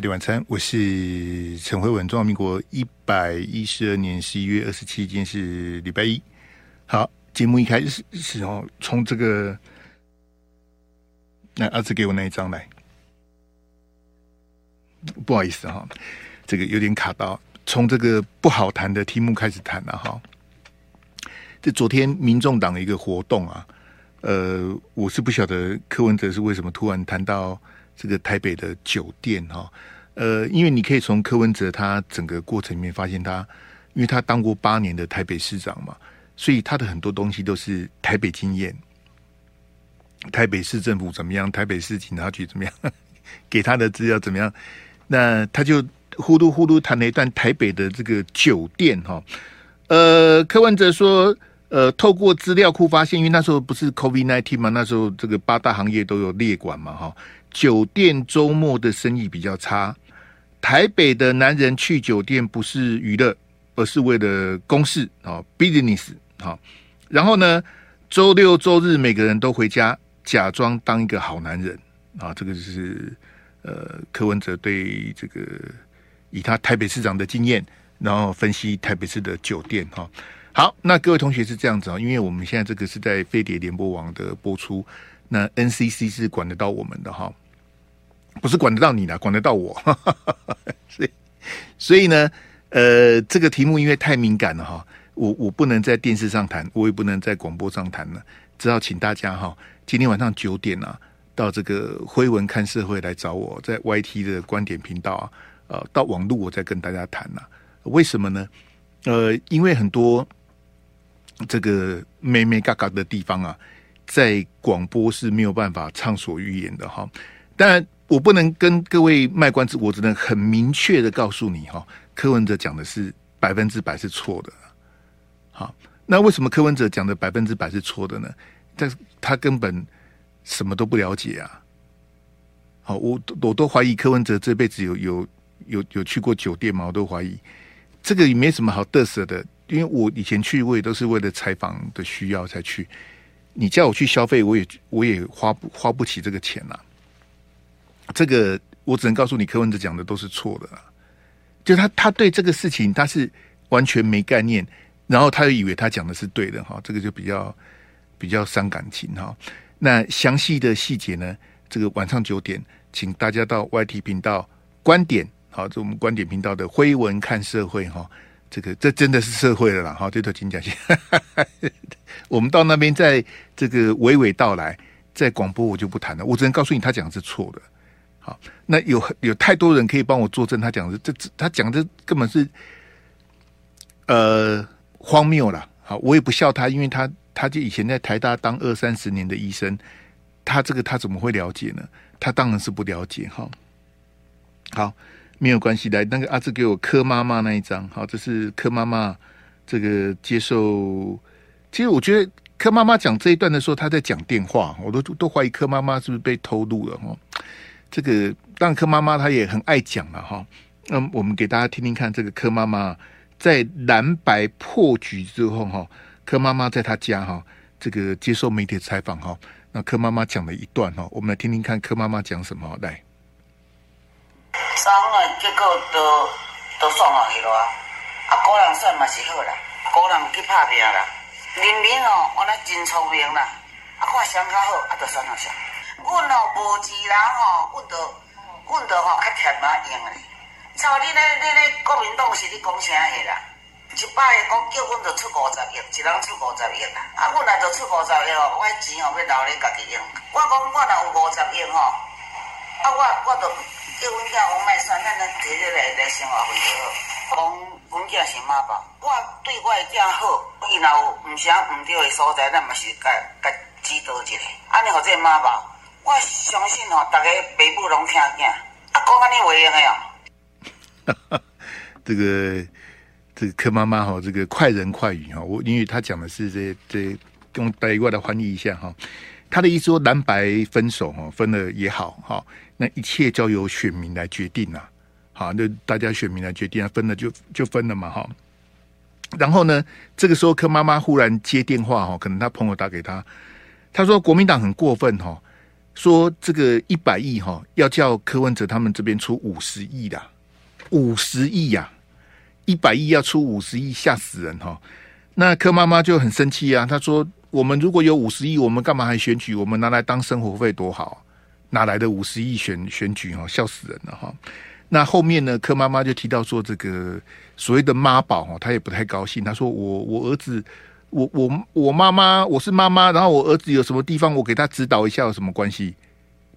飞碟晚餐，我是陈慧文。中华民国一百一十二年十一月二十七，今天是礼拜一。好，节目一开始是哦，从这个，那阿志给我那一张来，不好意思哈，这个有点卡到，从这个不好谈的题目开始谈了哈。这昨天民众党的一个活动啊，呃，我是不晓得柯文哲是为什么突然谈到。这个台北的酒店哈，呃，因为你可以从柯文哲他整个过程里面发现他，因为他当过八年的台北市长嘛，所以他的很多东西都是台北经验，台北市政府怎么样，台北市警察局怎么样，给他的资料怎么样，那他就呼噜呼噜谈了一段台北的这个酒店哈，呃，柯文哲说，呃，透过资料库发现，因为那时候不是 COVID-19 嘛，那时候这个八大行业都有列管嘛，哈。酒店周末的生意比较差。台北的男人去酒店不是娱乐，而是为了公事啊，business 好。然后呢，周六周日每个人都回家，假装当一个好男人啊。这个是呃，柯文哲对这个以他台北市长的经验，然后分析台北市的酒店哈。好，那各位同学是这样子啊，因为我们现在这个是在飞碟联播网的播出。那 NCC 是管得到我们的哈，不是管得到你的，管得到我。所以，所以呢，呃，这个题目因为太敏感了哈，我我不能在电视上谈，我也不能在广播上谈了，只好请大家哈，今天晚上九点啊，到这个辉文看社会来找我，在 YT 的观点频道啊，呃，到网络我再跟大家谈了。为什么呢？呃，因为很多这个眉眉角角的地方啊。在广播是没有办法畅所欲言的哈，当然我不能跟各位卖关子，我只能很明确的告诉你哈，柯文哲讲的是百分之百是错的。好，那为什么柯文哲讲的百分之百是错的呢？但是他根本什么都不了解啊。好，我我都怀疑柯文哲这辈子有有有有去过酒店吗？我都怀疑，这个也没什么好得瑟的，因为我以前去我也都是为了采访的需要才去。你叫我去消费，我也我也花不花不起这个钱呐、啊。这个我只能告诉你，柯文哲讲的都是错的啊。就他他对这个事情他是完全没概念，然后他又以为他讲的是对的哈，这个就比较比较伤感情哈。那详细的细节呢？这个晚上九点，请大家到 YT 频道观点，好，这我们观点频道的辉文看社会哈。这个这真的是社会了啦，哈，这头请讲先。我们到那边再这个娓娓道来，在广播我就不谈了，我只能告诉你他讲的是错的。好，那有有太多人可以帮我作证，他讲的这这他讲的根本是呃荒谬了。好，我也不笑他，因为他他就以前在台大当二三十年的医生，他这个他怎么会了解呢？他当然是不了解。哈，好。没有关系的，那个阿志给我柯妈妈那一张，好，这是柯妈妈这个接受。其实我觉得柯妈妈讲这一段的时候，她在讲电话，我都都怀疑柯妈妈是不是被偷录了哈。这个当然柯妈妈她也很爱讲了哈。那我们给大家听听看，这个柯妈妈在蓝白破局之后哈，柯妈妈在她家哈，这个接受媒体采访哈，那柯妈妈讲了一段哈，我们来听听看柯妈妈讲什么来。三个结果都都爽下去了啊！啊，个人算嘛是好啦，个人去拍拼啦。人民哦，我那真聪明啦，啊，看谁较好，啊，就选哪谁。阮哦无钱人哦，阮就阮就吼较欠啊用嘞。像你咧，你咧国民党是你讲啥个啦？一摆讲叫阮就出五十亿，一人出五十亿啦。啊，阮若就出五十亿哦，我钱哦要留咧家己用。我讲我若有五十亿吼，啊，我我就。叫阮囝讲卖算，咱咱摕这来来生活费就好。讲阮囝是妈宝，我对我的囝好，伊若有毋啥毋对的所在，咱嘛是甲甲指导一下。安尼互这妈宝，我相信吼，逐个爸母拢听见。啊，讲安尼话用的哦。这个这个柯妈妈哈，这个快人快语哈，我因为他讲的是这这，用台语来翻译一下哈。他的意思说蓝白分手哈，分了也好哈。那一切交由选民来决定呐，好，那大家选民来决定啊，分了就就分了嘛，哈。然后呢，这个时候柯妈妈忽然接电话哈，可能他朋友打给他，他说国民党很过分哈，说这个一百亿哈，要叫柯文哲他们这边出五十亿的，五十亿呀，一百亿要出五十亿，吓死人哈！那柯妈妈就很生气啊，她说：“我们如果有五十亿，我们干嘛还选举？我们拿来当生活费多好，哪来的五十亿选选举哈？笑死人了哈！”那后面呢，柯妈妈就提到说，这个所谓的妈宝哈，她也不太高兴。她说：“我我儿子，我我我妈妈，我是妈妈，然后我儿子有什么地方，我给他指导一下，有什么关系？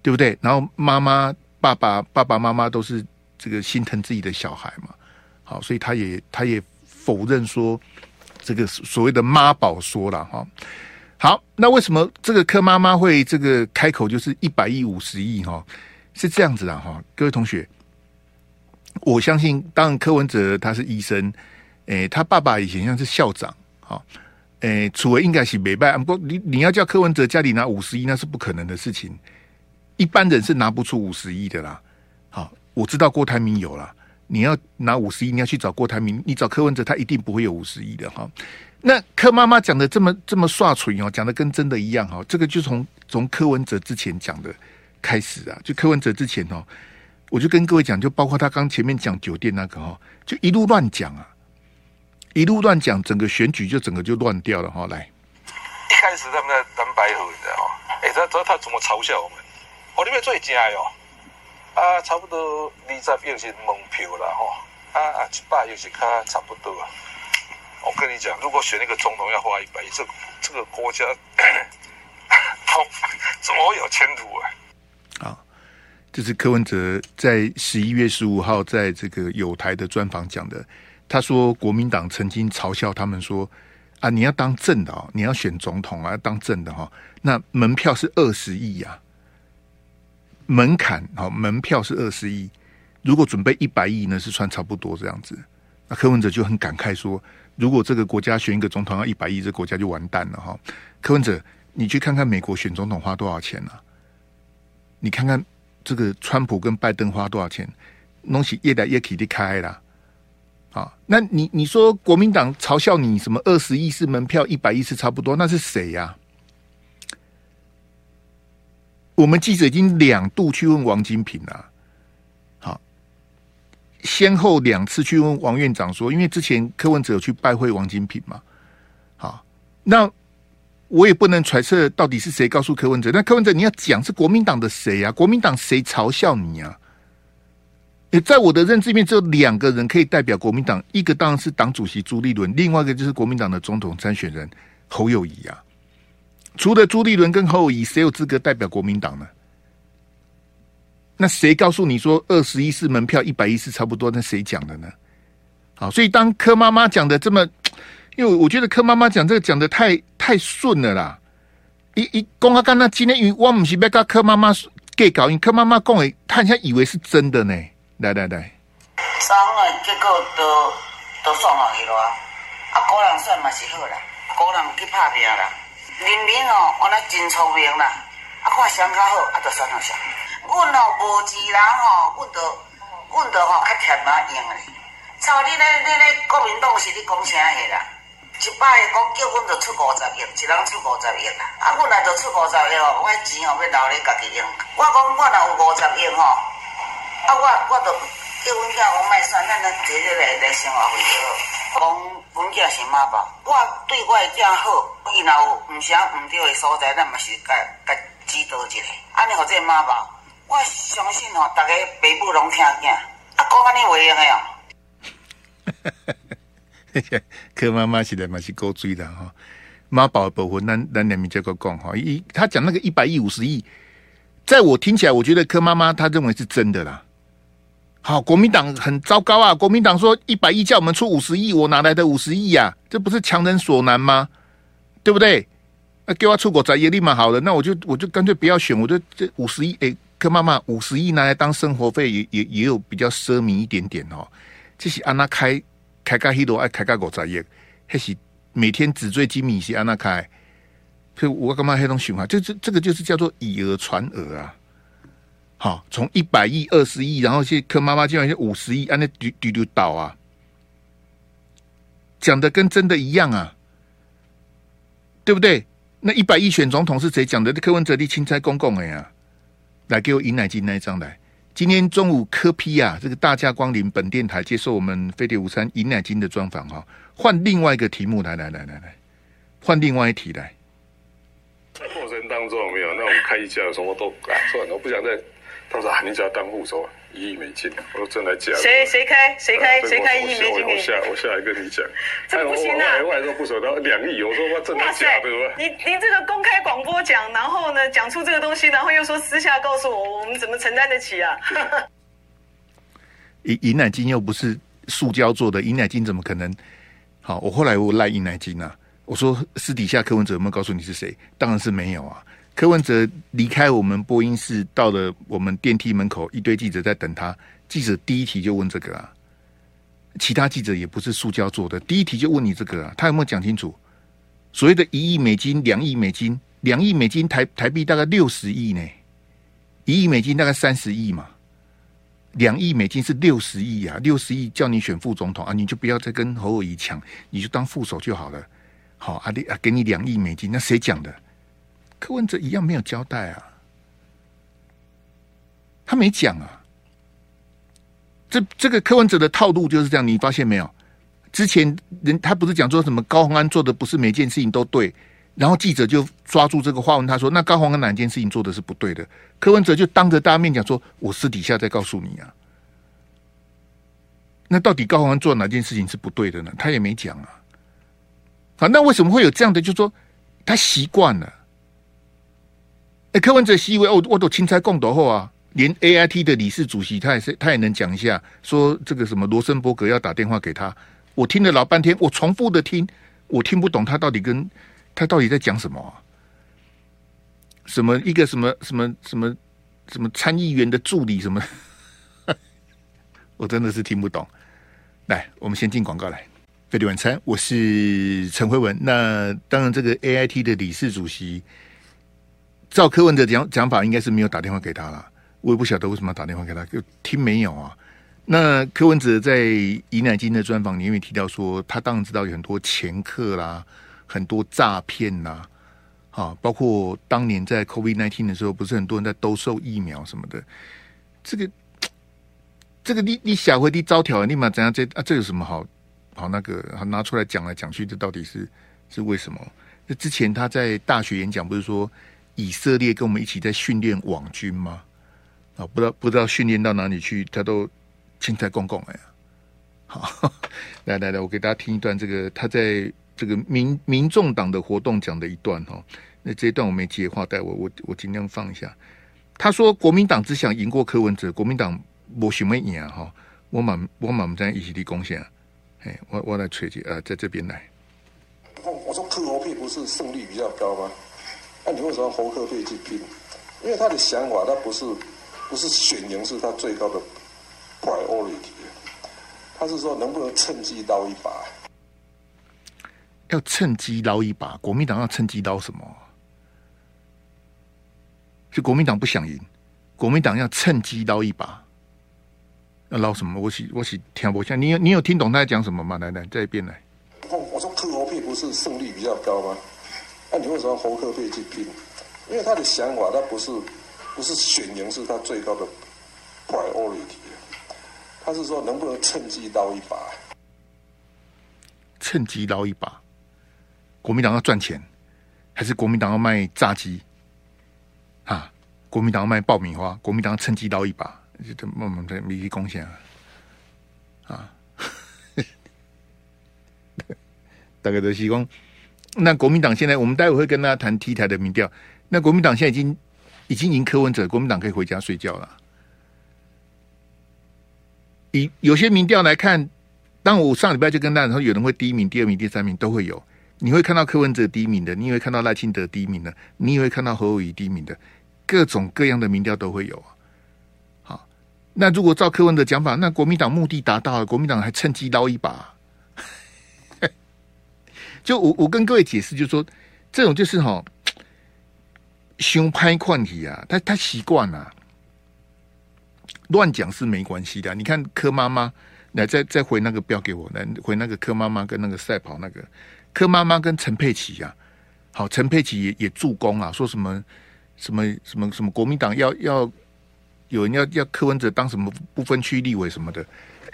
对不对？然后妈妈、爸爸、爸爸妈妈都是这个心疼自己的小孩嘛，好，所以他也他也否认说。”这个所谓的妈宝说了哈，好，那为什么这个柯妈妈会这个开口就是一百亿五十亿哈？是这样子的哈，各位同学，我相信，当然柯文哲他是医生，诶，他爸爸以前像是校长，哈，诶，楚为应该是没办，不过你你要叫柯文哲家里拿五十亿，那是不可能的事情，一般人是拿不出五十亿的啦。好，我知道郭台铭有了。你要拿五十亿，你要去找郭台铭，你找柯文哲，他一定不会有五十亿的哈。那柯妈妈讲的这么这么耍嘴哦，讲的跟真的一样哈。这个就从从柯文哲之前讲的开始啊，就柯文哲之前哦，我就跟各位讲，就包括他刚前面讲酒店那个哈，就一路乱讲啊，一路乱讲，整个选举就整个就乱掉了哈。来，一开始他们在蓝白合，你知道吗？哎，他他他怎么嘲笑我们？哦，你们最假哟。啊，差不多二十亿是门票了哈，啊啊，一百亿是卡差不多啊。我跟你讲，如果选一个总统要花一百亿，这这个国家，怎么会有前途啊？好，这是柯文哲在十一月十五号在这个友台的专访讲的。他说，国民党曾经嘲笑他们说，啊，你要当正的哦，你要选总统啊，要当正的哈，那门票是二十亿呀。门槛好，门票是二十亿，如果准备一百亿呢，是算差不多这样子。那柯文哲就很感慨说，如果这个国家选一个总统要一百亿，这国家就完蛋了哈。柯文哲，你去看看美国选总统花多少钱啊？你看看这个川普跟拜登花多少钱？东西越来越起的开了。啊，那你你说国民党嘲笑你什么二十亿是门票，一百亿是差不多，那是谁呀、我们记者已经两度去问王金平了，好，先后两次去问王院长说，因为之前柯文哲有去拜会王金平嘛，好，那我也不能揣测到底是谁告诉柯文哲，那柯文哲你要讲是国民党的谁呀？国民党谁嘲笑你啊？在我的认知里面，只有两个人可以代表国民党，一个当然是党主席朱立伦，另外一个就是国民党的总统参选人侯友宜啊。除了朱立伦跟侯友宜，谁有资格代表国民党呢？那谁告诉你说二十一是门票，一百一是差不多？那谁讲的呢？好，所以当柯妈妈讲的这么，因为我觉得柯妈妈讲这个讲的太太顺了啦。一一公阿刚那今天，因为我们是要跟柯妈妈给搞，因柯妈妈讲诶，他好像以为是真的呢。来来来，三个结果都都算下去了啊！啊，个人算嘛是好啦，个人去拍拼啦。人民哦，我那真聪明啦，啊，看谁较好，啊，就选哪谁。阮哦无钱人哦，阮就阮就吼较欠嘛用嘞。像你咧，你咧国民党是你讲啥个啦？一摆讲叫阮就出五十亿，一人出五十亿啦。啊，阮若就出五十亿哦，我钱哦要留咧家己用。我讲我若有五十亿吼，啊，我我就叫阮囝讲卖算，咱咱摕这来来生活费就好。讲阮囝是妈宝，我对我的囝好。伊若有毋啥毋对的所在，咱嘛是甲甲指导一下。安尼，互这妈宝，我相信吼，逐个爸母拢听囝，啊，讲安尼话用诶哦。柯妈妈实在嘛是够追的哈，妈宝的部分，咱咱两面再个讲哈。一他讲那个一百亿、五十亿，在我听起来，我觉得柯妈妈他认为是真的啦。好，国民党很糟糕啊！国民党说一百亿叫我们出五十亿，我哪来的五十亿呀？这不是强人所难吗？对不对？那给我出国在也立马好了，那我就我就干脆不要选，我就这五十亿哎，柯妈妈五十亿拿来当生活费也也也有比较奢靡一点点哦。这是安娜开开个黑罗爱开个五十亿，还是每天纸醉金迷是安娜开？所以我干嘛黑种循环？这这这个就是叫做以讹传讹啊！好，从一百亿、二十亿，然后去柯妈妈竟然是五十亿，安那丢丢丢倒啊！讲的跟真的一样啊！对不对？那一百亿选总统是谁讲的？柯文哲的钦差公公的呀，来给我尹乃金那一张来。今天中午柯批啊，这个大驾光临本电台接受我们飞碟午餐尹乃金的专访哈，换另外一个题目来来来来来，换另外一题来。在过程当中没有，那我们开一家什么都啊算了，我不想再。他说：“你只要当护手，一亿美金。”我说：“真的假的？”谁谁开谁开谁开一亿美金？我下我下来跟你讲。这不行啊！我还说不熟，然后两亿，我说我真的假的？你你这个公开广播讲，然后呢讲出这个东西，然后又说私下告诉我，我们怎么承担得起啊？银银奶金又不是塑胶做的，银奶金怎么可能？好，我后来我赖银奶金啊，我说私底下柯文哲有没有告诉你是谁？当然是没有啊。柯文哲离开我们播音室，到了我们电梯门口，一堆记者在等他。记者第一题就问这个啊，其他记者也不是塑胶做的，第一题就问你这个啊，他有没有讲清楚？所谓的一亿美金、两亿美金、两亿美金台台币大概六十亿呢，一亿美金大概三十亿嘛，两亿美金是六十亿啊，六十亿叫你选副总统啊，你就不要再跟侯友宜抢，你就当副手就好了。好，阿弟啊，给你两亿美金，那谁讲的？柯文哲一样没有交代啊，他没讲啊。这这个柯文哲的套路就是这样，你发现没有？之前人他不是讲说什么高虹安做的不是每件事情都对，然后记者就抓住这个话问他说：“那高虹安哪件事情做的是不对的？”柯文哲就当着大家面讲说：“我私底下再告诉你啊。”那到底高虹安做哪件事情是不对的呢？他也没讲啊。啊，那为什么会有这样的？就是说他习惯了。哎，柯文哲是因为我我都钦差共斗后啊，连 A I T 的理事主席他也是他也能讲一下，说这个什么罗森伯格要打电话给他，我听了老半天，我重复的听，我听不懂他到底跟他到底在讲什么？什么一个什么什么什么什么参议员的助理什么，我真的是听不懂。来，我们先进广告来，飞碟晚餐，我是陈慧文。那当然，这个 A I T 的理事主席。照柯文哲讲讲法，应该是没有打电话给他了。我也不晓得为什么要打电话给他，就听没有啊？那柯文哲在尹乃金的专访里面提到说，他当然知道有很多掮客啦，很多诈骗啦，啊，包括当年在 COVID-19 的时候，不是很多人在兜售疫苗什么的。这个这个你你下回你招条，立马怎样？这啊，这有什么好好那个拿出来讲来讲去？这到底是是为什么？那之前他在大学演讲不是说？以色列跟我们一起在训练网军吗？啊，不知道不知道训练到哪里去，他都青菜公公哎呀！好，来来来，我给大家听一段这个他在这个民民众党的活动讲的一段哈。那这一段我没接话带我我我尽量放一下。他说国民党只想赢过柯文哲，国民党我什么赢啊哈？我满我满在一起的贡献，哎，我我来吹去啊，在这边来。我说柯侯配不是胜率比较高吗？那、啊、你为什么侯柯配去拼？因为他的想法，他不是不是选赢是他最高的 priority，他是说能不能趁机捞一把？要趁机捞一把，国民党要趁机捞什么？就国民党不想赢，国民党要趁机捞一把，要捞什么？我是我是听不下，你有你有听懂他在讲什么吗？来来，这边来。我我说柯侯配不是胜率比较高吗？那你为什么侯柯配去拼？因为他的想法，他不是不是选赢是他最高的 priority，他是说能不能趁机捞一把？趁机捞一把，国民党要赚钱，还是国民党要卖炸鸡？啊，国民党要卖爆米花，国民党趁机捞一把，这慢慢在密集贡献啊，啊，大概都是讲。那国民党现在，我们待会会跟大家谈 T 台的民调。那国民党现在已经已经赢柯文哲，国民党可以回家睡觉了。以有些民调来看，当我上礼拜就跟大家说，有人会第一名、第二名、第三名都会有。你会看到柯文哲第一名的，你也会看到赖清德第一名的，你也会看到侯友宜第一名的，各种各样的民调都会有。好，那如果照柯文哲讲法，那国民党目的达到了，国民党还趁机捞一把。就我我跟各位解释，就是说这种就是哈，胸拍矿体啊，他他习惯了，乱讲是没关系的。你看柯妈妈来再再回那个标给我，来回那个柯妈妈跟那个赛跑那个柯妈妈跟陈佩琪呀，好，陈佩琪也也助攻啊，说什么什么什么什么国民党要要有人要要柯文哲当什么不分区立委什么的。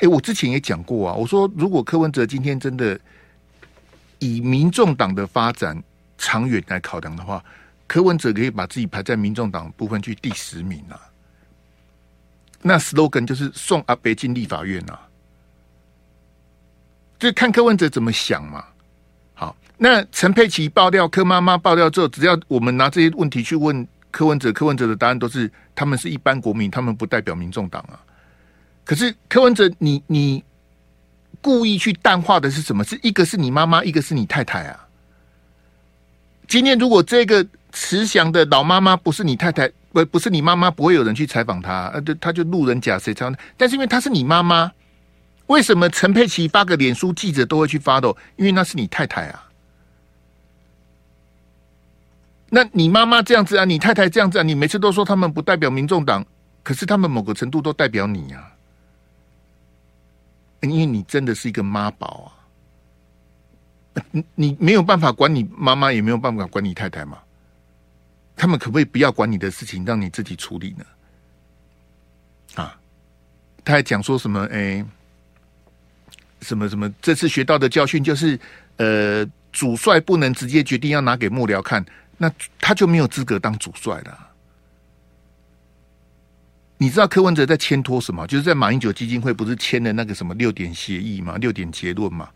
哎，我之前也讲过啊，我说如果柯文哲今天真的以民众党的发展长远来考量的话，柯文哲可以把自己排在民众党部分去第十名啊。那 slogan 就是送阿北进立法院啊，就看柯文哲怎么想嘛。好，那陈佩琪爆料，柯妈妈爆料之后，只要我们拿这些问题去问柯文哲，柯文哲的答案都是他们是一般国民，他们不代表民众党啊。可是柯文哲，你你故意去淡化的是什么？是一个是你妈妈，一个是你太太啊。今天如果这个慈祥的老妈妈不是你太太，不不是你妈妈，不会有人去采访她，呃，就她就路人甲谁采访？但是因为她是你妈妈，为什么陈佩琪发个脸书，记者都会去发的？因为那是你太太啊。那你妈妈这样子啊，你太太这样子啊，你每次都说他们不代表民众党，可是他们某个程度都代表你啊。因为你真的是一个妈宝啊！你你没有办法管你妈妈，也没有办法管你太太嘛？他们可不可以不要管你的事情，让你自己处理呢？啊！他还讲说什么？哎，什么什么？这次学到的教训就是，呃，主帅不能直接决定要拿给幕僚看，那他就没有资格当主帅了。你知道柯文哲在签托什么？就是在马英九基金会不是签了那个什么六点协议吗？六点结论嘛。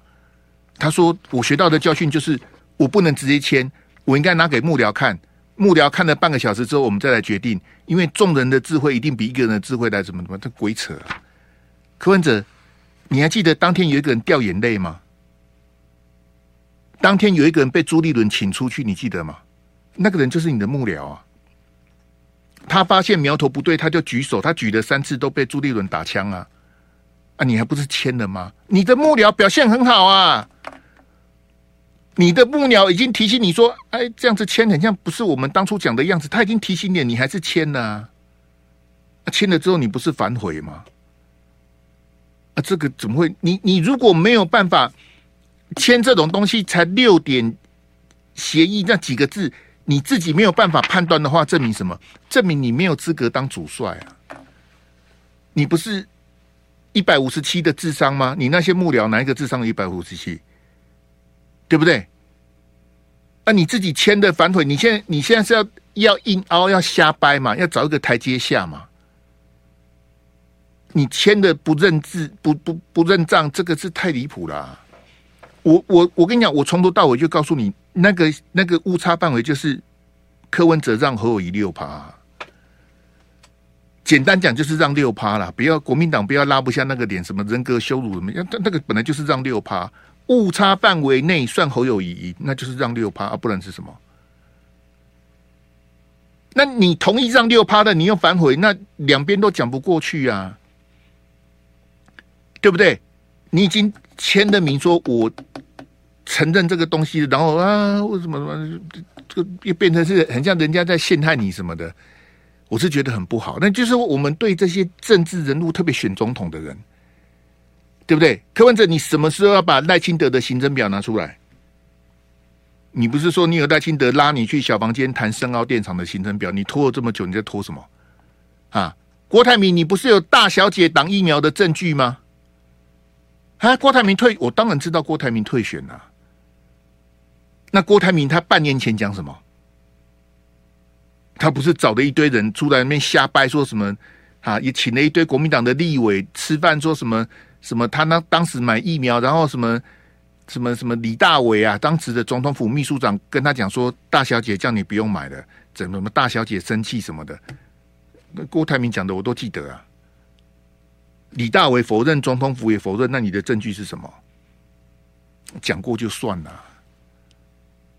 他说：“我学到的教训就是，我不能直接签，我应该拿给幕僚看。幕僚看了半个小时之后，我们再来决定。因为众人的智慧一定比一个人的智慧来怎么怎么？这鬼扯！柯文哲，你还记得当天有一个人掉眼泪吗？当天有一个人被朱立伦请出去，你记得吗？那个人就是你的幕僚啊。”他发现苗头不对，他就举手。他举了三次都被朱立伦打枪啊！啊，你还不是签了吗？你的幕僚表现很好啊！你的幕僚已经提醒你说：“哎，这样子签很像不是我们当初讲的样子。”他已经提醒你，你还是签了啊？签了之后你不是反悔吗？啊，这个怎么会？你你如果没有办法签这种东西，才六点协议那几个字。你自己没有办法判断的话，证明什么？证明你没有资格当主帅啊！你不是一百五十七的智商吗？你那些幕僚哪一个智商有一百五十七？对不对？啊，你自己签的反悔，你现在你现在是要要硬凹，要瞎掰嘛？要找一个台阶下嘛？你签的不认字，不不不认账，这个是太离谱了。我我我跟你讲，我从头到尾就告诉你。那个那个误差范围就是柯文哲让侯友宜六趴，简单讲就是让六趴啦，不要国民党不要拉不下那个脸，什么人格羞辱什么，那那个本来就是让六趴，误差范围内算侯友宜，那就是让六趴啊，不然是什么？那你同意让六趴的，你又反悔，那两边都讲不过去啊，对不对？你已经签了名说我。承认这个东西，然后啊，为什么什么这个又变成是很像人家在陷害你什么的？我是觉得很不好。那就是我们对这些政治人物，特别选总统的人，对不对？柯文哲，你什么时候要把赖清德的行程表拿出来？你不是说你有赖清德拉你去小房间谈深澳电厂的行程表？你拖了这么久，你在拖什么？啊，郭台铭，你不是有大小姐挡疫苗的证据吗？啊，郭台铭退，我当然知道郭台铭退选了。那郭台铭他半年前讲什么？他不是找了一堆人出来那瞎掰，说什么啊？也请了一堆国民党的立委吃饭，说什么什么？他那当时买疫苗，然后什么什么什么？李大伟啊，当时的总统府秘书长跟他讲说：“大小姐叫你不用买了，怎么什么？大小姐生气什么的？”那郭台铭讲的我都记得啊。李大伟否认，总统府也否认，那你的证据是什么？讲过就算了。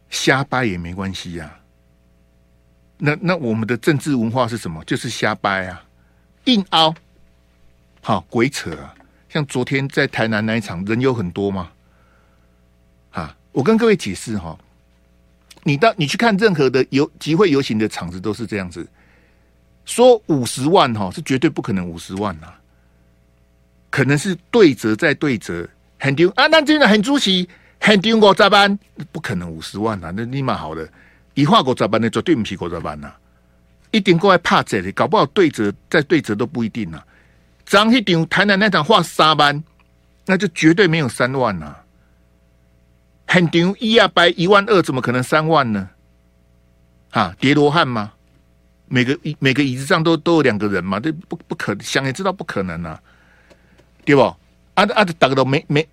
瞎掰也没关系呀、那那我们的政治文化是什么？就是瞎掰啊，硬凹，好鬼扯啊！像昨天在台南那一场，人有很多吗？啊，我跟各位解释哈，你到你去看任何的游集会游行的场子都是这样子，说五十万哈是绝对不可能五十万呐、啊，可能是对折再对折，很丢啊！那真的很出息。很丢五十万，不可能五十万啊！那立马好了，一划五十万的绝对不是五十万呐！一定过来怕这里，搞不好对折再对折都不一定呢、啊。涨一场台南那场画三万，那就绝对没有三万呐、啊。很牛一啊，百一万二，怎么可能三万呢？啊，叠罗汉吗？每个椅每个椅子上都都有两个人嘛？这不不可想也知道不可能啊，对不？啊啊，大家都没没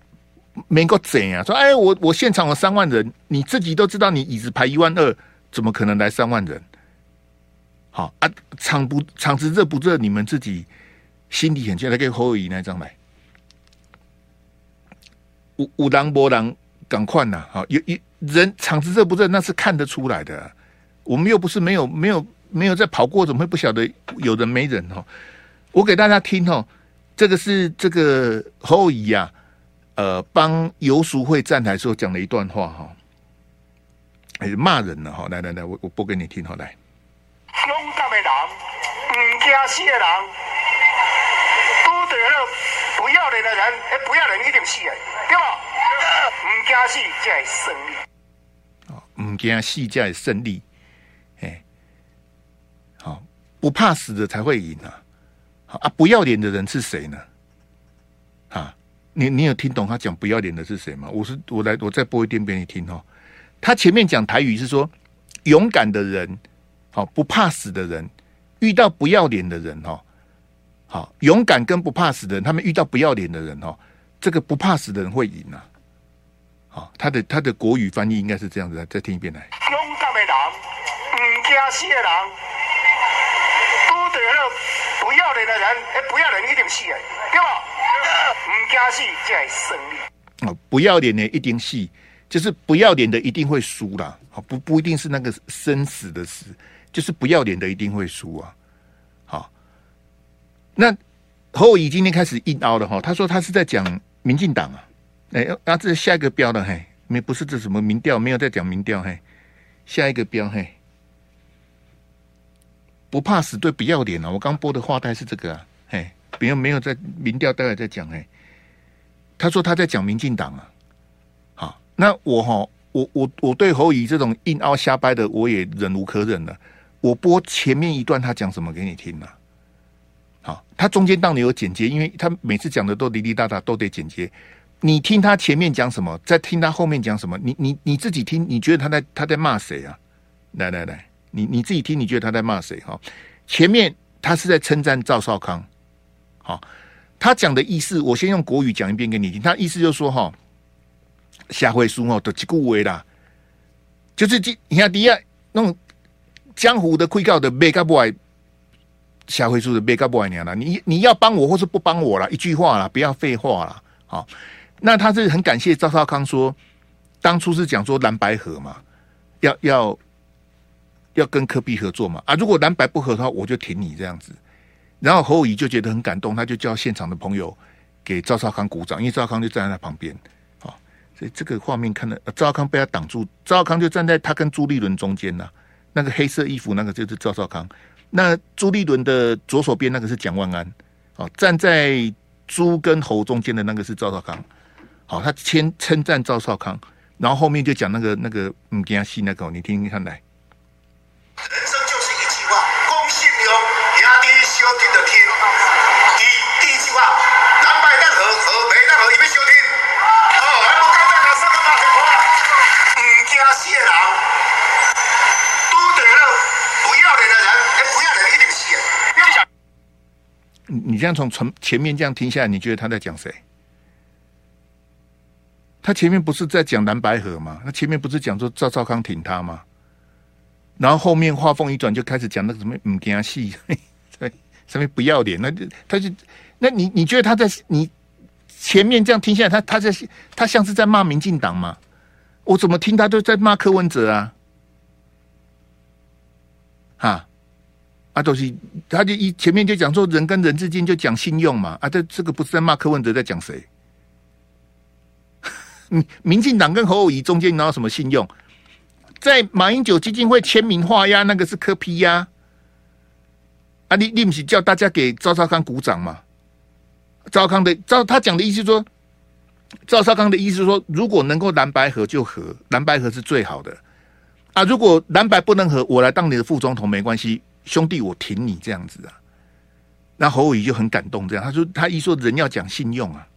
没够整啊！说哎，我我现场有三万人，你自己都知道，你椅子排一万二，怎么可能来三万人？好啊，场不场子热不热？你们自己心里很清楚，给侯友宜那张来。五五郎波郎赶快呐！好，有有人场子热不热？那是看得出来的。我们又不是没有没有没有在跑过，怎么会不晓得有人没人哦？我给大家听哦，这个是这个侯友宜啊，呃，帮游淑慧站台时候讲了一段话哈，哎，骂人了哈！来来来，我我播给你听哈，来。勇敢的人，唔惊死的人，拄着那不要脸的人，哎，不要脸一定死的，对吧？唔惊死才是胜利。哦，唔惊死才是胜利。哎，好，不怕死的才会赢啊！好啊，不要脸的人是谁呢？你你有听懂他讲不要脸的是谁吗？我是我来，我再播一遍给你听哦。他前面讲台语是说勇敢的人。好，不怕死的人遇到不要脸的人哦，好，勇敢跟不怕死的人，他们遇到不要脸的人哦，这个不怕死的人会赢啊。好，他的他的国语翻译应该是这样子，再听一遍来。勇敢的人，唔惊死的人，拄着那不要脸的人，哎，不要脸一定死的，对吧？唔惊死才胜利。哦，不要脸的一定死，就是不要脸的一定会输啦。好，不不一定是那个生死的死。就是不要脸的一定会输啊！好，那侯友宜今天开始硬凹了哈，他说他是在讲民进党啊，哎，那这下一个标了嘿，没不是这什么民调，没有在讲民调嘿，下一个标嘿，不怕死对不要脸啊！我刚播的话带是这个啊，嘿，没有没有在民调，待会在讲嘿，他说他在讲民进党啊，好，那我哈，我我我对侯友宜这种硬凹瞎掰的，我也忍无可忍了。我播前面一段他讲什么给你听呢？好，他中间当然有剪接，因为他每次讲的都滴滴答答都得剪接。你听他前面讲什么，再听他后面讲什么，你你你自己听，你觉得他在他在骂谁啊？来来来，你你自己听，你觉得他在骂谁？哈，前面他是在称赞赵少康。好，他讲的意思，我先用国语讲一遍给你听。他意思就是说，哈，下回书哦，都几句话啦，就是这兄弟啊，那种。江湖的亏告的 make up boy，下回书的 make up boy 娘了，你你要帮我或是不帮我啦，一句话啦，不要废话啦。好，那他是很感谢赵少康说，当初是讲说蓝白合嘛，要要要跟科比合作嘛啊，如果蓝白不合的话，我就挺你这样子。然后侯友宜就觉得很感动，他就叫现场的朋友给赵少康鼓掌，因为赵少康就站在他旁边。好，所以这个画面看到赵少康被他挡住，赵少康就站在他跟朱立伦中间呢。那个黑色衣服，那个就是赵少康。那朱立伦的左手边那个是蒋万安。哦，站在朱跟侯中间的那个是赵少康。好，他先称赞赵少康，然后后面就讲那个那个嗯，给他吸那个，你听听看来。你这样从从前面这样听下来，你觉得他在讲谁？他前面不是在讲蓝白河吗？那前面不是讲说赵少康挺他吗？然后后面话锋一转，就开始讲那个什么唔惊死，对，上面不要脸，那就他就那你你觉得他在你前面这样听下来，他他在他像是在骂民进党吗？我怎么听他都在骂柯文哲啊？哈？啊，都是，他就一前面就讲说人跟人之间就讲信用嘛，啊，这这个不是在骂柯文哲，在讲谁？民进党跟侯友宜中间拿到什么信用？在马英九基金会签名画押那个是柯 P 呀？啊，你你不是叫大家给赵少康鼓掌吗？赵康的赵他讲的意思说，赵少康的意思说，如果能够蓝白合就合，蓝白合是最好的。啊，如果蓝白不能合，我来当你的副总统没关系。兄弟，我挺你这样子啊。那侯伟仪就很感动，这样他说他一说人要讲信用啊，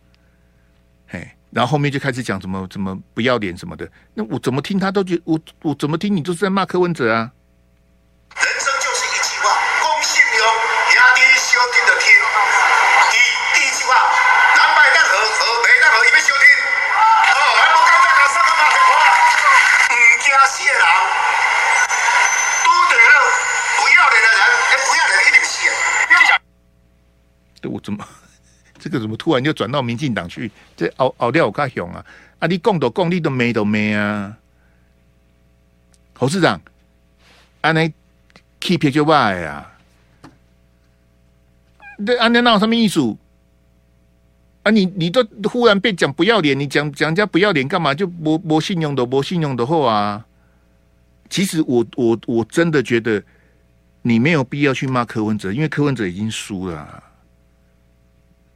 嘿，然后后面就开始讲怎么怎么不要脸什么的。那我怎么听他都觉我我怎么听你都是在骂柯文哲啊。我怎么 这个怎么突然就转到民进党去？这熬熬掉我看熊啊！啊，你讲都讲，你都没都没啊！侯市长，安尼 keep 就坏啊！这安尼闹什么意思？啊你，你都忽然被讲不要脸，你讲讲人家不要脸干嘛？就没没信用的，没信用的话啊！其实我我我真的觉得你没有必要去骂柯文哲，因为柯文哲已经输了。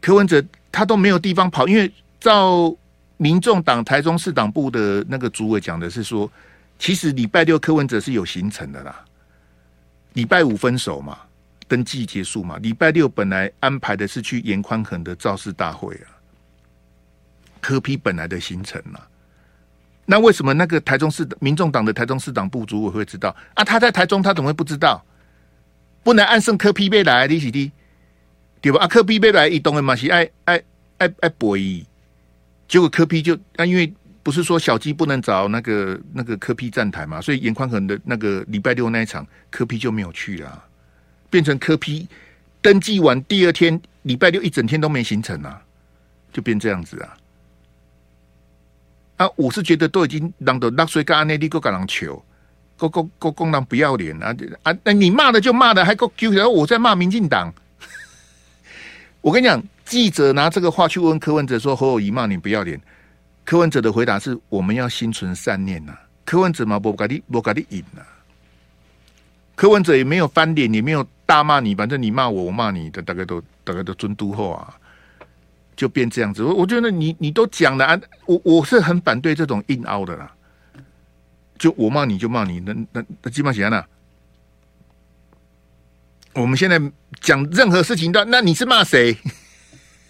柯文哲他都没有地方跑，因为照民众党台中市党部的那个主委讲的是说，其实礼拜六柯文哲是有行程的啦，礼拜五分手嘛，登记结束嘛，礼拜六本来安排的是去颜宽恒的造势大会啊，柯 P 本来的行程啊，那为什么那个台中市民众党的台中市党部主委会知道啊？他在台中，他怎么会不知道？不能按胜柯批被来，你是的。对吧？啊，柯 P 被来移动的嘛是爱爱爱爱博弈，结果柯 P 就、啊、因为不是说小鸡不能找那个那个柯 P 站台嘛，所以严宽恒的那个礼拜六那一场柯 P 就没有去了，变成柯 P 登记完第二天礼拜六一整天都没行程啊，就变这样子啊。啊，我是觉得都已经让的纳税干那里够敢让求，够够够公然不要脸啊啊！那你骂的就骂的，还够 Q？然后我在骂民进党。我跟你讲，记者拿这个话去问柯文哲说：“侯友宜骂你不要脸。”柯文哲的回答是：“我们要心存善念呐。”柯文哲嘛，不搞你不搞你赢呐。柯文哲也没有翻脸，也没有大骂你，反正你骂我，我骂你的，大概都大概都尊嘟后啊，就变这样子。我我觉得你你都讲了啊，我我是很反对这种硬凹的啦。就我骂你就骂你，那那那基本上呢？我们现在讲任何事情都，那你是骂谁？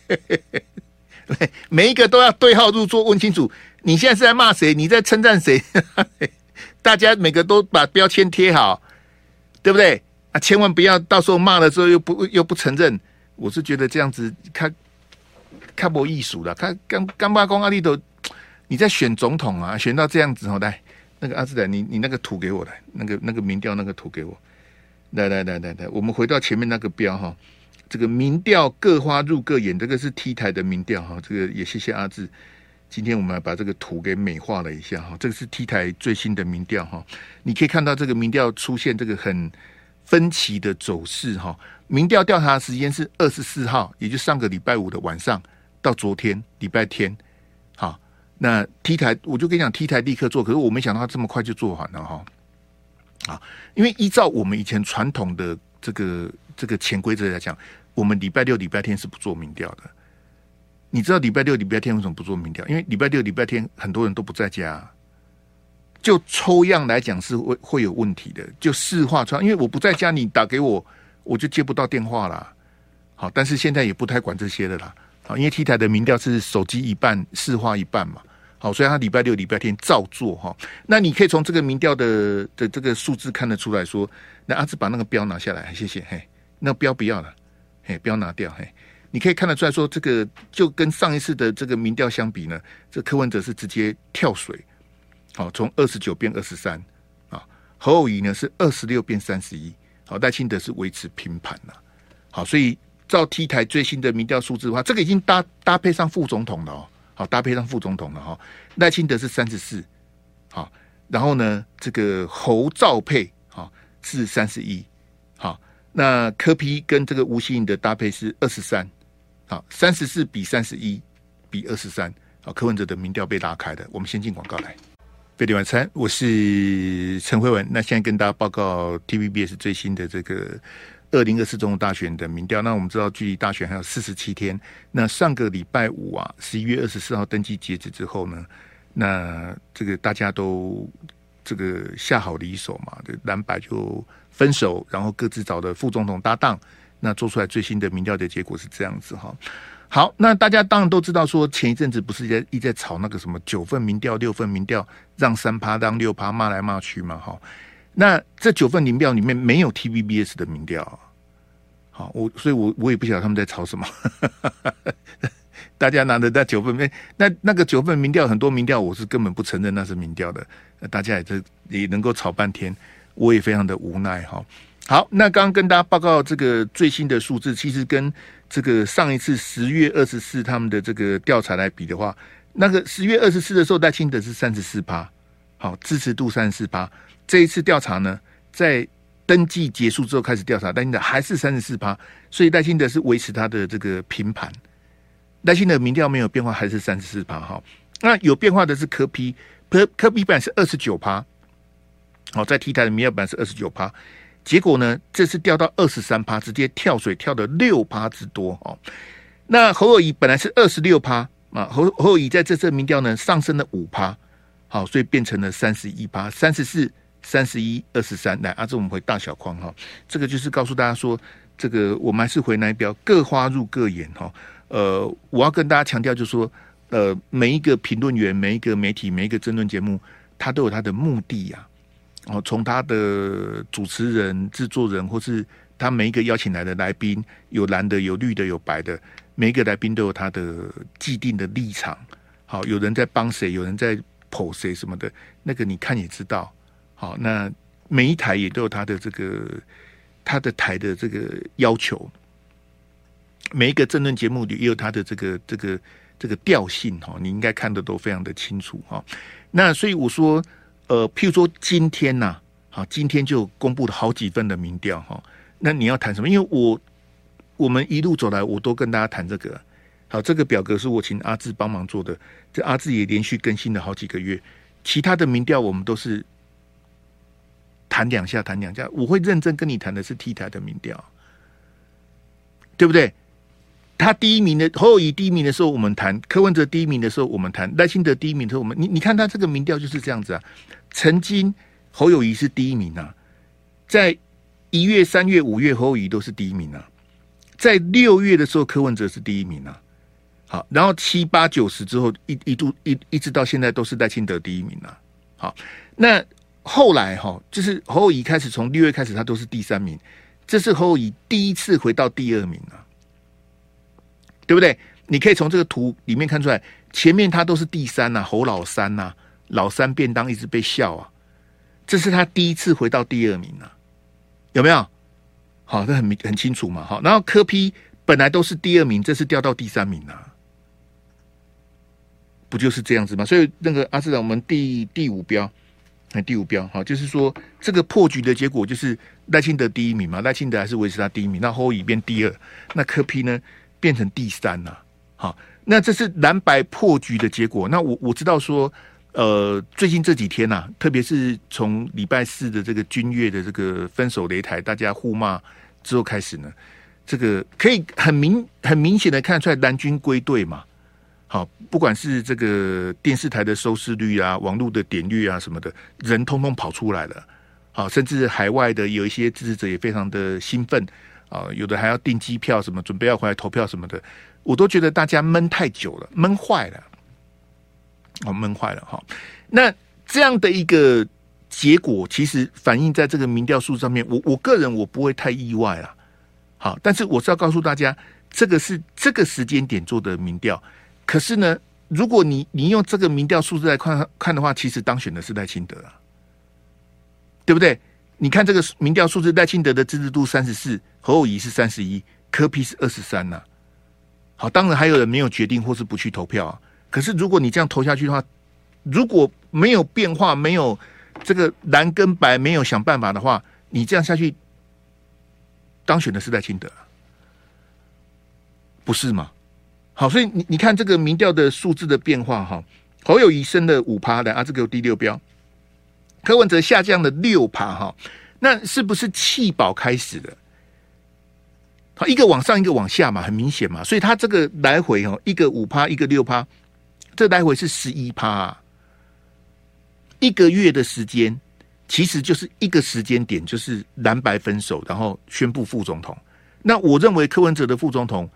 每一个都要对号入座，问清楚。你现在是在骂谁？你在称赞谁？大家每个都把标签贴好，对不对？啊，千万不要到时候骂了之后又不又不承认。我是觉得这样子看看不艺术了。看刚刚巴公阿力都，你在选总统啊，选到这样子哦，来那个阿志仔，你你那个图给我来，那个那个民调那个图给我。来来来来来，我们回到前面那个标哈，这个民调各花入各眼，这个是 T 台的民调哈，这个也谢谢阿志，今天我们把这个图给美化了一下哈，这个是 T 台最新的民调哈，你可以看到这个民调出现这个很分歧的走势哈，民调调查时间是二十四号，也就上个礼拜五的晚上到昨天礼拜天，好，那 T 台我就跟你讲 T 台立刻做，可是我没想到他这么快就做完了哈。啊，因为依照我们以前传统的这个这个潜规则来讲，我们礼拜六、礼拜天是不做民调的。你知道礼拜六、礼拜天为什么不做民调？因为礼拜六、礼拜天很多人都不在家，就抽样来讲是会会有问题的。就市话传，因为我不在家，你打给我，我就接不到电话啦。好，但是现在也不太管这些的啦。好，因为 T 台的民调是手机一半，市话一半嘛。好，所以他礼拜六、礼拜天照做哈。那你可以从这个民调的的这个数字看得出来说，那阿志把那个标拿下来，谢谢嘿。那标不要了，嘿，标拿掉嘿。你可以看得出来说，这个就跟上一次的这个民调相比呢，这柯文哲是直接跳水，好，从二十九变二十三啊。侯友宜呢是二十六变三十一，好，赖清德是维持平盘了。好，所以照 T 台最新的民调数字的话，这个已经搭搭配上副总统了哦。好，搭配上副总统了哈，赖清德是三十四，好，然后呢，这个侯兆配好是三十一，好，那柯 P 跟这个吴欣颖的搭配是二十三，好，三十四比三十一比二十三，好，柯文哲的民调被拉开的，我们先进广告来，飞碟晚餐，我是陈慧文，那现在跟大家报告 TVBS 最新的这个。二零二四总统大选的民调，那我们知道距离大选还有四十七天。那上个礼拜五啊，十一月二十四号登记截止之后呢，那这个大家都这个下好离手嘛，这蓝白就分手，然后各自找的副总统搭档，那做出来最新的民调的结果是这样子哈。好，那大家当然都知道，说前一阵子不是在一直在炒那个什么九份民调、六份民调，让三趴当六趴骂来骂去嘛，哈。那这九份民调里面没有 TVBS 的民调，好，我所以我我也不晓得他们在吵什么。大家拿着那九份，那那个九份民调，很多民调我是根本不承认那是民调的，大家也这也能够吵半天，我也非常的无奈哈。好，那刚刚跟大家报告这个最新的数字，其实跟。这个上一次十月二十四他们的这个调查来比的话，那个十月二十四的时候赖清德是三十四趴，好，支持度三十四趴。这一次调查呢，在登记结束之后开始调查，赖清德还是三十四趴，所以赖清德是维持他的这个平盘。赖清德民调没有变化，还是三十四趴。哈，那有变化的是柯 P，柯柯 P 版是二十九趴，好，在 T 台的民调版是二十九趴。结果呢？这次掉到二十三趴，直接跳水跳了六趴之多哦。那侯友宜本来是二十六趴啊，侯侯友宜在这次民调呢上升了五趴，好，所以变成了三十一趴，三十四、三十一、二十三。来，阿志，我们回大小框哈，这个就是告诉大家说，这个我们还是回那一标，各花入各眼哈。呃，我要跟大家强调，就是说，呃，每一个评论员、每一个媒体、每一个争论节目，它都有它的目的呀。哦，从他的主持人、制作人，或是他每一个邀请来的来宾，有蓝的、有绿的、有白的，每一个来宾都有他的既定的立场。好，有人在帮谁，有人在捧谁什么的，那个你看也知道。好，那每一台也都有它的这个它的台的这个要求，每一个政论节目里也有它的这个这个这个调性。哈，你应该看得都非常的清楚。哈，那所以我说。呃，譬如说今天呐、好，今天就公布了好几份的民调哈。那你要谈什么？因为我我们一路走来，我都跟大家谈这个。好，这个表格是我请阿志帮忙做的，这阿志也连续更新了好几个月。其他的民调我们都是谈两下，谈两下。我会认真跟你谈的是 T 台的民调，对不对？他第一名的侯友谊第一名的时候，我们谈；柯文哲第一名的时候，我们谈；赖清德第一名的时候，我们你你看他这个民调就是这样子啊。曾经侯友谊是第一名啊，在一月、三月、五月，侯友谊都是第一名啊。在六月的时候，柯文哲是第一名啊。好，然后七八九十之后，一一度一一直到现在都是赖清德第一名啊。好，那后来哈，就是侯友宜开始从六月开始，他都是第三名。这是侯友宜第一次回到第二名啊。对不对？你可以从这个图里面看出来，前面他都是第三呐、啊，侯老三呐、啊，老三便当一直被笑啊。这是他第一次回到第二名啊，有没有？好，这很明很清楚嘛。好，然后柯 P 本来都是第二名，这次掉到第三名啊，不就是这样子吗？所以那个阿市长，我们第第五标，那第五标，好，就是说这个破局的结果就是赖清德第一名嘛，赖清德还是维持他第一名，那侯友宜变第二，那柯 P 呢？变成第三了，好，那这是蓝白破局的结果。那我我知道说，呃，最近这几天呐、啊，特别是从礼拜四的这个君悦的这个分手擂台，大家互骂之后开始呢，这个可以很明很明显的看出来蓝军归队嘛。好，不管是这个电视台的收视率啊，网络的点率啊什么的，人通通跑出来了。好，甚至海外的有一些支持者也非常的兴奋。啊，有的还要订机票，什么准备要回来投票什么的，我都觉得大家闷太久了，闷坏了，哦，闷坏了哈。那这样的一个结果，其实反映在这个民调数上面，我我个人我不会太意外了。好，但是我是要告诉大家，这个是这个时间点做的民调。可是呢，如果你你用这个民调数字来看看的话，其实当选的是赖清德啊，对不对？你看这个民调数字，赖清德的支持度三十四，侯友宜是三十一，柯 P 是二十三呐。好，当然还有人没有决定或是不去投票啊。可是如果你这样投下去的话，如果没有变化，没有这个蓝跟白没有想办法的话，你这样下去当选的是赖清德，不是吗？好，所以你你看这个民调的数字的变化哈，侯友宜升了五趴的啊，这个有第六标。柯文哲下降了六趴哈，那是不是弃保开始的？好，一个往上，一个往下嘛，很明显嘛。所以他这个来回哦，一个五趴，一个六趴，这来回是十一趴。一个月的时间，其实就是一个时间点，就是蓝白分手，然后宣布副总统。那我认为柯文哲的副总统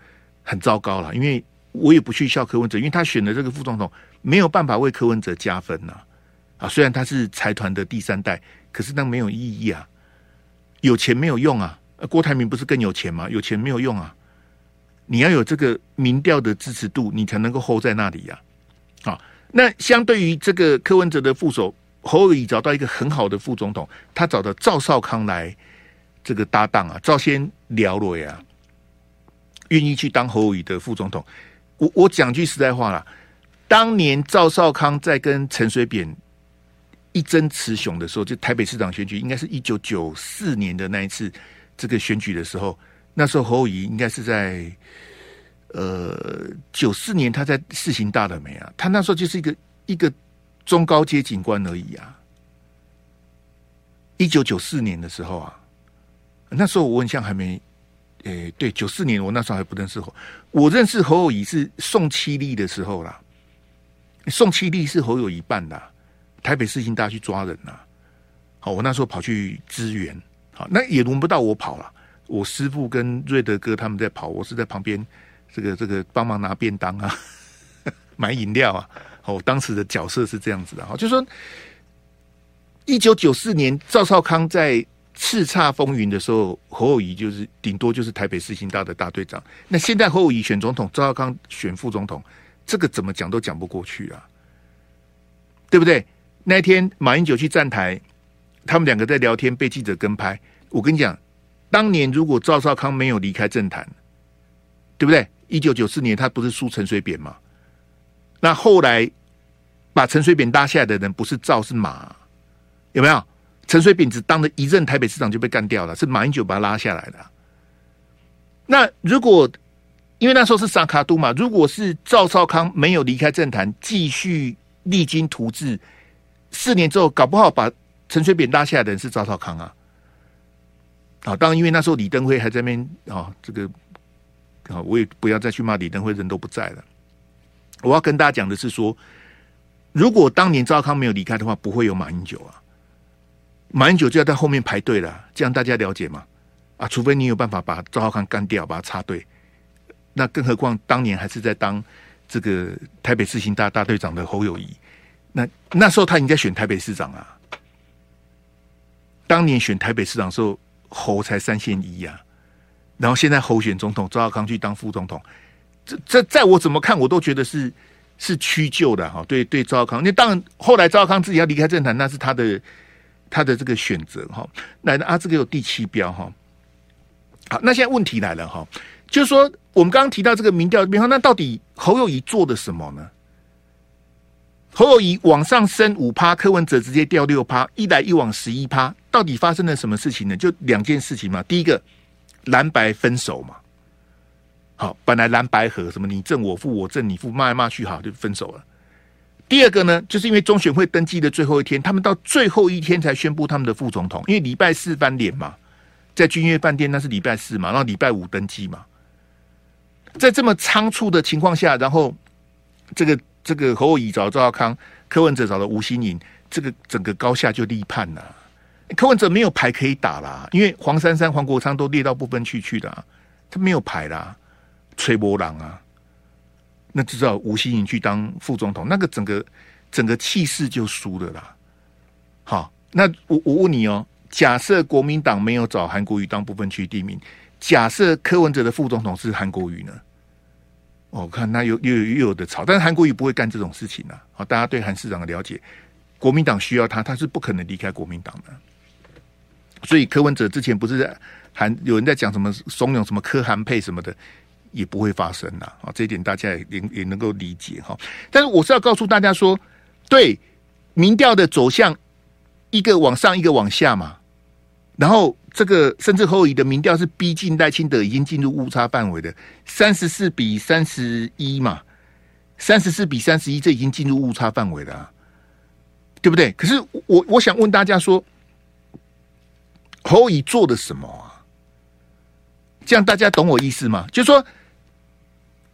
很糟糕了，因为我也不去笑柯文哲，因为他选的这个副总统没有办法为柯文哲加分呐。啊，虽然他是财团的第三代，可是那没有意义啊，有钱没有用啊。郭台铭不是更有钱吗？有钱没有用啊，你要有这个民调的支持度，你才能够 hold 在那里呀。啊，那相对于这个柯文哲的副手侯友宜找到一个很好的副总统，他找到赵少康来这个搭档啊，赵先聊了呀，愿意去当侯友宜的副总统。我我讲句实在话啦，当年赵少康在跟陈水扁一争雌雄的时候，就台北市长选举，应该是一九九四年的那一次。这个选举的时候，那时候侯友宜应该是在呃九四年，他在世行大了没啊？他那时候就是一个一个中高阶警官而已啊。一九九四年的时候啊，那时候我印象还没，诶，对，九四年我那时候还不认识侯，我认识侯友宜是宋七力的时候啦。宋七力是侯友宜办的，台北市行大去抓人呐。好，我那时候跑去支援。好，那也轮不到我跑了。我师傅跟瑞德哥他们在跑，我是在旁边，这个这个帮忙拿便当啊，买饮料啊。好，当时的角色是这样子的哈，就是说，一九九四年赵少康在叱咤风云的时候，侯友谊就是顶多就是台北市新大的大队长。那现在侯友谊选总统，赵少康选副总统，这个怎么讲都讲不过去啊，对不对？那天马英九去站台。他们两个在聊天，被记者跟拍。我跟你讲，当年如果赵少康没有离开政坛，对不对？一九九四年他不是输陈水扁吗？那后来把陈水扁拉下来的人不是赵是马，有没有？陈水扁只当了一任台北市长就被干掉了，是马英九把他拉下来的。那如果因为那时候是萨卡都嘛，如果是赵少康没有离开政坛，继续励精图治，四年之后搞不好把。陈水扁拉下来的人是赵少康啊，啊，当然因为那时候李登辉还在那边啊，这个啊，我也不要再去骂李登辉，人都不在了。我要跟大家讲的是说，如果当年赵康没有离开的话，不会有马英九啊，马英九就要在后面排队了，这样大家了解吗？啊，除非你有办法把赵浩康干掉，把他插队，那更何况当年还是在当这个台北市新大大队长的侯友宜，那那时候他应该选台北市长啊。当年选台北市长的时候，侯才三线一呀，然后现在侯选总统，赵浩康去当副总统，这这在我怎么看，我都觉得是是屈就的哈。对对，赵浩康，那当然后来赵少康自己要离开政坛，那是他的他的这个选择哈。来的啊，这个有第七标哈。好，那现在问题来了哈，就是说我们刚刚提到这个民调的变化，那到底侯友谊做的什么呢？侯友谊往上升五趴，柯文哲直接掉六趴，一来一往十一趴，到底发生了什么事情呢？就两件事情嘛。第一个，蓝白分手嘛。好，本来蓝白合，什么你正我负，我正你负，骂来骂去，好就分手了。第二个呢，就是因为中选会登记的最后一天，他们到最后一天才宣布他们的副总统，因为礼拜四翻脸嘛，在君悦饭店那是礼拜四嘛，然后礼拜五登记嘛，在这么仓促的情况下，然后这个。这个侯友宜找赵少康，柯文哲找了吴欣颖，这个整个高下就立判了。柯文哲没有牌可以打啦，因为黄珊珊、黄国昌都列到不分区去的，他没有牌啦，吹波浪啊。那至少吴欣盈去当副总统，那个整个整个气势就输了啦。好，那我我问你哦，假设国民党没有找韩国瑜当部分区地名，假设柯文哲的副总统是韩国瑜呢？我、哦、看那又又又有的吵，但是韩国瑜不会干这种事情啊。好，大家对韩市长的了解，国民党需要他，他是不可能离开国民党的。所以柯文哲之前不是在韩有人在讲什么怂恿什么柯韩配什么的，也不会发生的啊。这一点大家也也也能够理解哈。但是我是要告诉大家说，对民调的走向，一个往上，一个往下嘛，然后。这个甚至侯友宜的民调是逼近赖清德，已经进入误差范围的三十四比三十一嘛，三十四比三十一，这已经进入误差范围了，对不对？可是我我想问大家说，侯友宜做的什么啊？这样大家懂我意思吗？就是说，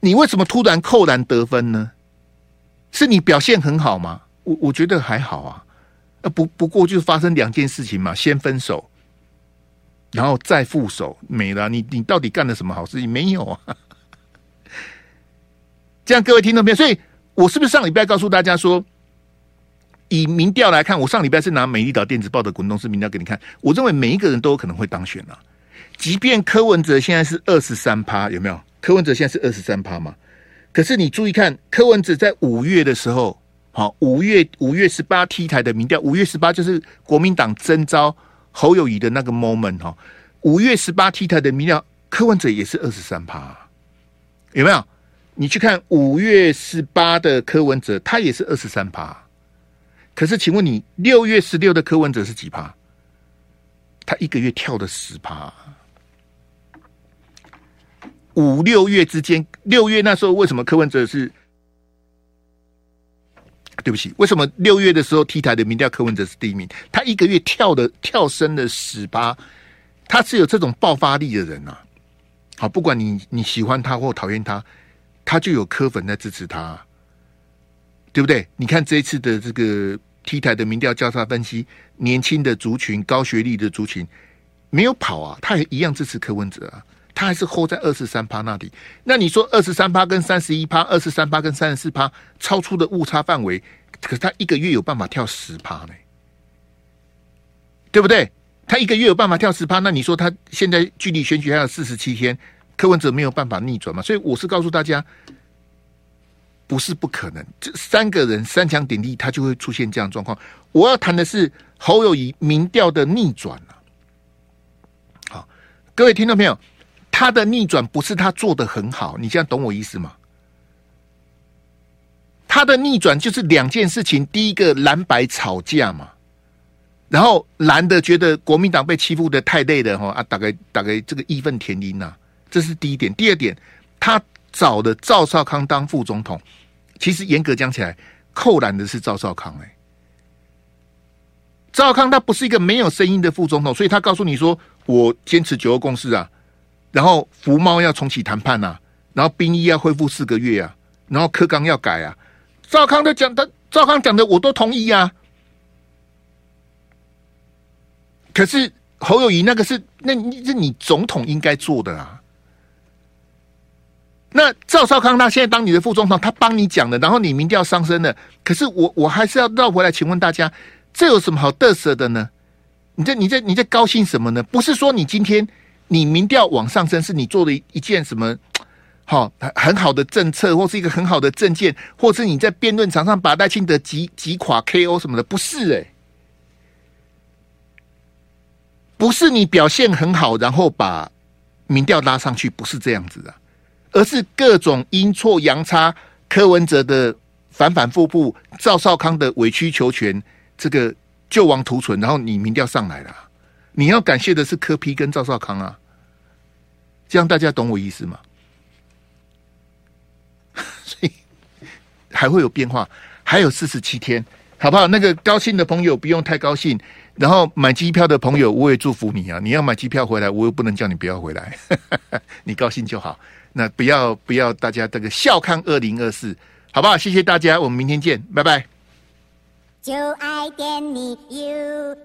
你为什么突然扣篮得分呢？是你表现很好吗？我我觉得还好啊。呃，不不过就是发生两件事情嘛，先分手，然后再复手，没了。你你到底干了什么好事情？没有啊。这样各位听众朋友，所以我是不是上礼拜告诉大家说，以民调来看，我上礼拜是拿美丽岛电子报的滚动式民调给你看，我认为每一个人都有可能会当选啊。即便柯文哲现在是二十三趴，有没有？柯文哲现在是二十三趴嘛？可是你注意看，柯文哲在五月的时候，好，五月五月十八 T 台的民调，五月十八就是国民党征召侯友宜的那个 moment 哈。五月十八 T 台的民调，柯文哲也是二十三趴，有没有？你去看五月十八的柯文哲，他也是二十三趴。可是，请问你六月十六的柯文哲是几趴？他一个月跳了十趴。五六月之间，六月那时候为什么柯文哲是？对不起，为什么六月的时候 T 台的民调柯文哲是第一名？他一个月跳的跳升了十八，他是有这种爆发力的人啊！好，不管你你喜欢他或讨厌他。他就有柯粉在支持他，对不对？你看这一次的这个 T 台的民调交叉分析，年轻的族群、高学历的族群没有跑啊，他也一样支持柯文哲啊，他还是 hold 在二十三趴那里。那你说二十三趴跟三十一趴，二十三趴跟三十四趴超出的误差范围，可是他一个月有办法跳十趴呢？对不对？他一个月有办法跳十趴，那你说他现在距离选举还有四十七天？柯文哲没有办法逆转嘛？所以我是告诉大家，不是不可能。这三个人三强鼎立，他就会出现这样状况。我要谈的是侯友谊民调的逆转啊！好，各位听众朋友，他的逆转不是他做的很好，你这样懂我意思吗？他的逆转就是两件事情：第一个蓝白吵架嘛，然后蓝的觉得国民党被欺负得太累了哈啊，大概大概这个义愤填膺呐。这是第一点，第二点，他找的赵少康当副总统，其实严格讲起来，扣篮的是赵少康哎、欸。赵少康他不是一个没有声音的副总统，所以他告诉你说，我坚持九二共识啊，然后服贸要重启谈判啊，然后兵役要恢复四个月啊，然后科纲要改啊，赵康的讲的，赵康讲的我都同意啊。可是侯友谊那个是，那你是你总统应该做的啊。那赵少康他现在当你的副总统，他帮你讲的，然后你民调上升了。可是我我还是要绕回来，请问大家，这有什么好得瑟的呢？你在你在你在高兴什么呢？不是说你今天你民调往上升，是你做的一件什么好很很好的政策，或是一个很好的政见，或是你在辩论场上把赖清德击击垮 KO 什么的，不是哎、欸，不是你表现很好，然后把民调拉上去，不是这样子的。而是各种阴错阳差，柯文哲的反反复复，赵少康的委曲求全，这个救亡图存，然后你民调上来了，你要感谢的是柯 P 跟赵少康啊，这样大家懂我意思吗？所以还会有变化，还有四十七天，好不好？那个高兴的朋友不用太高兴，然后买机票的朋友我也祝福你啊！你要买机票回来，我又不能叫你不要回来，你高兴就好。那不要不要，大家这个笑看二零二四，好不好？谢谢大家，我们明天见，拜拜。就爱点你 U。